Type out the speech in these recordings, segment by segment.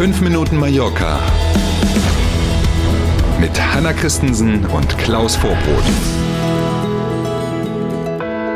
5 Minuten Mallorca mit Hanna Christensen und Klaus Vorbrot.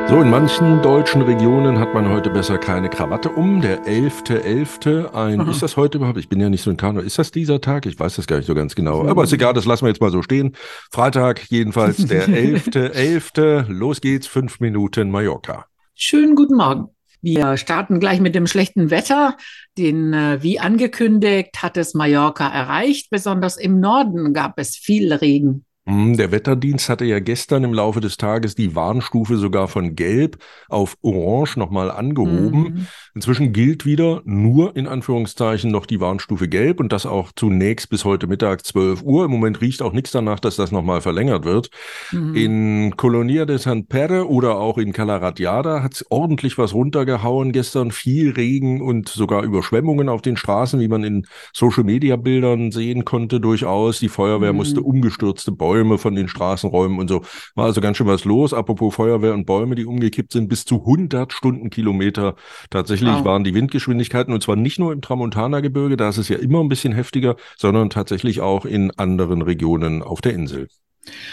So, in manchen deutschen Regionen hat man heute besser keine Krawatte um. Der 11.11. .11. ein, ist das heute überhaupt? Ich bin ja nicht so ein Kano. Ist das dieser Tag? Ich weiß das gar nicht so ganz genau. Aber ist egal, das lassen wir jetzt mal so stehen. Freitag jedenfalls der 11.11. .11. Los geht's, fünf Minuten Mallorca. Schönen guten Morgen. Wir starten gleich mit dem schlechten Wetter. Den, äh, wie angekündigt, hat es Mallorca erreicht. Besonders im Norden gab es viel Regen. Hm, der Wetterdienst hatte ja gestern im Laufe des Tages die Warnstufe sogar von Gelb auf Orange nochmal angehoben. Mhm. Inzwischen gilt wieder nur in Anführungszeichen noch die Warnstufe Gelb und das auch zunächst bis heute Mittag 12 Uhr. Im Moment riecht auch nichts danach, dass das nochmal verlängert wird. Mhm. In Colonia de San Perre oder auch in Calaratiada hat es ordentlich was runtergehauen gestern. Viel Regen und sogar Überschwemmungen auf den Straßen, wie man in Social-Media-Bildern sehen konnte durchaus. Die Feuerwehr mhm. musste umgestürzte Bäume Bäume von den Straßenräumen und so. War also ganz schön was los. Apropos Feuerwehr und Bäume, die umgekippt sind, bis zu 100 Stundenkilometer. Tatsächlich wow. waren die Windgeschwindigkeiten und zwar nicht nur im Tramontana-Gebirge, da ist es ja immer ein bisschen heftiger, sondern tatsächlich auch in anderen Regionen auf der Insel.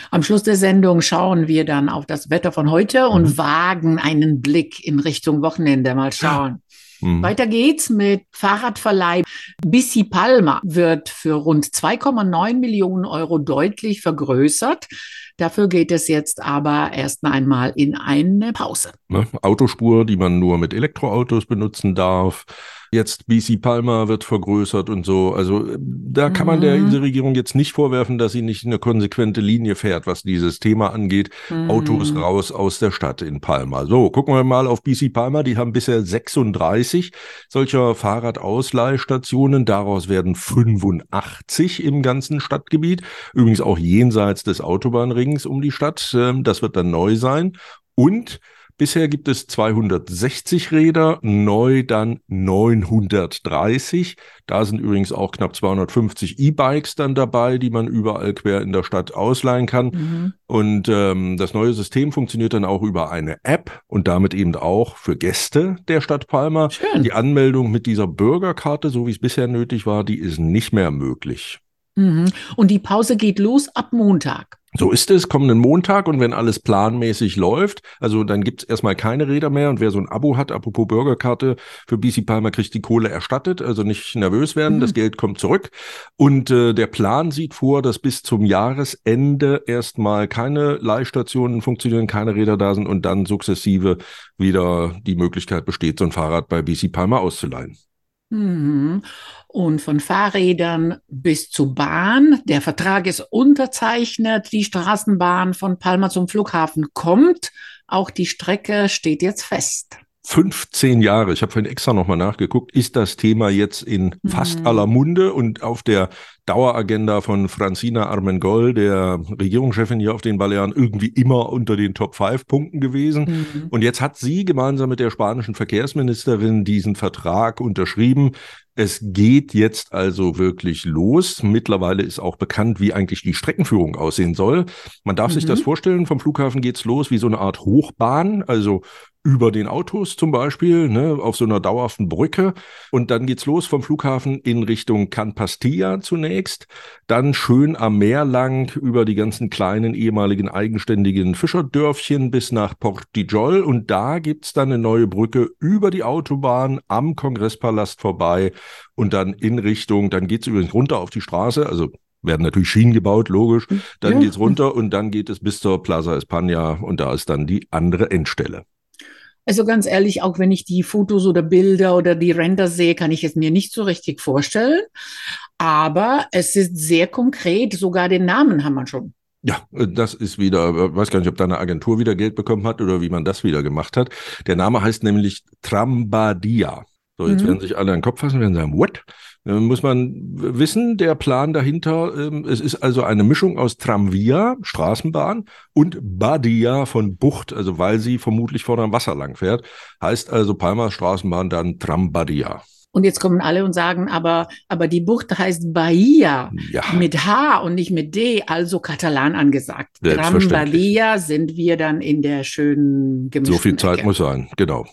Am Schluss der Sendung schauen wir dann auf das Wetter von heute und mhm. wagen einen Blick in Richtung Wochenende. Mal schauen. Mhm. Weiter geht's mit Fahrradverleih. Bissi Palma wird für rund 2,9 Millionen Euro deutlich vergrößert. Dafür geht es jetzt aber erst einmal in eine Pause. Ne? Autospur, die man nur mit Elektroautos benutzen darf. Jetzt BC Palma wird vergrößert und so. Also äh, da kann man der mhm. Regierung jetzt nicht vorwerfen, dass sie nicht eine konsequente Linie fährt, was dieses Thema angeht. Mhm. Autos raus aus der Stadt in Palma. So, gucken wir mal auf BC Palma. Die haben bisher 36 solcher Fahrradausleihstationen. Daraus werden 85 im ganzen Stadtgebiet. Übrigens auch jenseits des Autobahnrings um die Stadt. Ähm, das wird dann neu sein. Und Bisher gibt es 260 Räder, neu dann 930. Da sind übrigens auch knapp 250 E-Bikes dann dabei, die man überall quer in der Stadt ausleihen kann. Mhm. Und ähm, das neue System funktioniert dann auch über eine App und damit eben auch für Gäste der Stadt Palma. Schön. Die Anmeldung mit dieser Bürgerkarte, so wie es bisher nötig war, die ist nicht mehr möglich. Mhm. Und die Pause geht los ab Montag. So ist es, kommenden Montag und wenn alles planmäßig läuft, also dann gibt's erstmal keine Räder mehr und wer so ein Abo hat, apropos Bürgerkarte, für BC Palmer kriegt die Kohle erstattet, also nicht nervös werden, mhm. das Geld kommt zurück und äh, der Plan sieht vor, dass bis zum Jahresende erstmal keine Leihstationen funktionieren, keine Räder da sind und dann sukzessive wieder die Möglichkeit besteht, so ein Fahrrad bei BC Palmer auszuleihen. Mhm. Und von Fahrrädern bis zu Bahn. Der Vertrag ist unterzeichnet. Die Straßenbahn von Palma zum Flughafen kommt. Auch die Strecke steht jetzt fest. 15 Jahre, ich habe vorhin extra nochmal nachgeguckt, ist das Thema jetzt in fast mhm. aller Munde und auf der Daueragenda von Francina Armengol, der Regierungschefin hier auf den Balearen, irgendwie immer unter den Top 5 Punkten gewesen. Mhm. Und jetzt hat sie gemeinsam mit der spanischen Verkehrsministerin diesen Vertrag unterschrieben. Es geht jetzt also wirklich los. Mittlerweile ist auch bekannt, wie eigentlich die Streckenführung aussehen soll. Man darf mhm. sich das mhm. vorstellen, vom Flughafen geht's los wie so eine Art Hochbahn, also über den Autos zum Beispiel, ne, auf so einer dauerhaften Brücke. Und dann geht's los vom Flughafen in Richtung Can Pastilla zunächst, dann schön am Meer lang über die ganzen kleinen ehemaligen eigenständigen Fischerdörfchen bis nach Portijol. Und da gibt's dann eine neue Brücke über die Autobahn am Kongresspalast vorbei und dann in Richtung, dann geht's übrigens runter auf die Straße, also werden natürlich Schienen gebaut, logisch. Dann ja. geht's runter und dann geht es bis zur Plaza España und da ist dann die andere Endstelle. Also ganz ehrlich, auch wenn ich die Fotos oder Bilder oder die Render sehe, kann ich es mir nicht so richtig vorstellen. Aber es ist sehr konkret, sogar den Namen haben wir schon. Ja, das ist wieder, weiß gar nicht, ob da eine Agentur wieder Geld bekommen hat oder wie man das wieder gemacht hat. Der Name heißt nämlich Trambadia. So, jetzt mhm. werden sich alle an den Kopf fassen werden sagen, what? muss man wissen, der Plan dahinter, ähm, es ist also eine Mischung aus Tramvia, Straßenbahn, und Badia von Bucht, also weil sie vermutlich vor dem Wasser lang fährt. Heißt also Palmas Straßenbahn dann Trambadia. Und jetzt kommen alle und sagen, aber, aber die Bucht heißt Bahia ja. mit H und nicht mit D, also Katalan angesagt. Gran Bahia sind wir dann in der schönen gemischten So viel Zeit Ecke. muss sein, genau.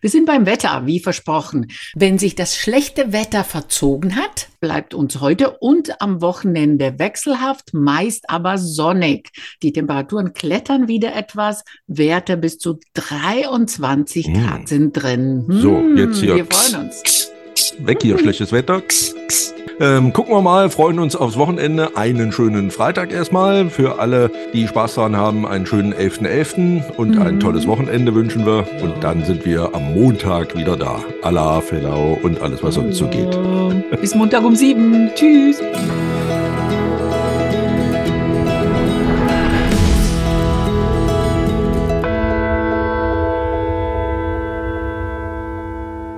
Wir sind beim Wetter, wie versprochen. Wenn sich das schlechte Wetter verzogen hat, bleibt uns heute und am Wochenende wechselhaft, meist aber sonnig. Die Temperaturen klettern wieder etwas, Werte bis zu 23 hm. Grad sind drin. Hm, so, jetzt hier. Wir freuen uns. Weg hier, schlechtes Wetter. Ähm, gucken wir mal, freuen uns aufs Wochenende. Einen schönen Freitag erstmal. Für alle, die Spaß daran haben, einen schönen 11.11. .11. und mhm. ein tolles Wochenende wünschen wir. Und dann sind wir am Montag wieder da. Allah, Fellau und alles, was sonst so geht. Bis Montag um sieben. Tschüss.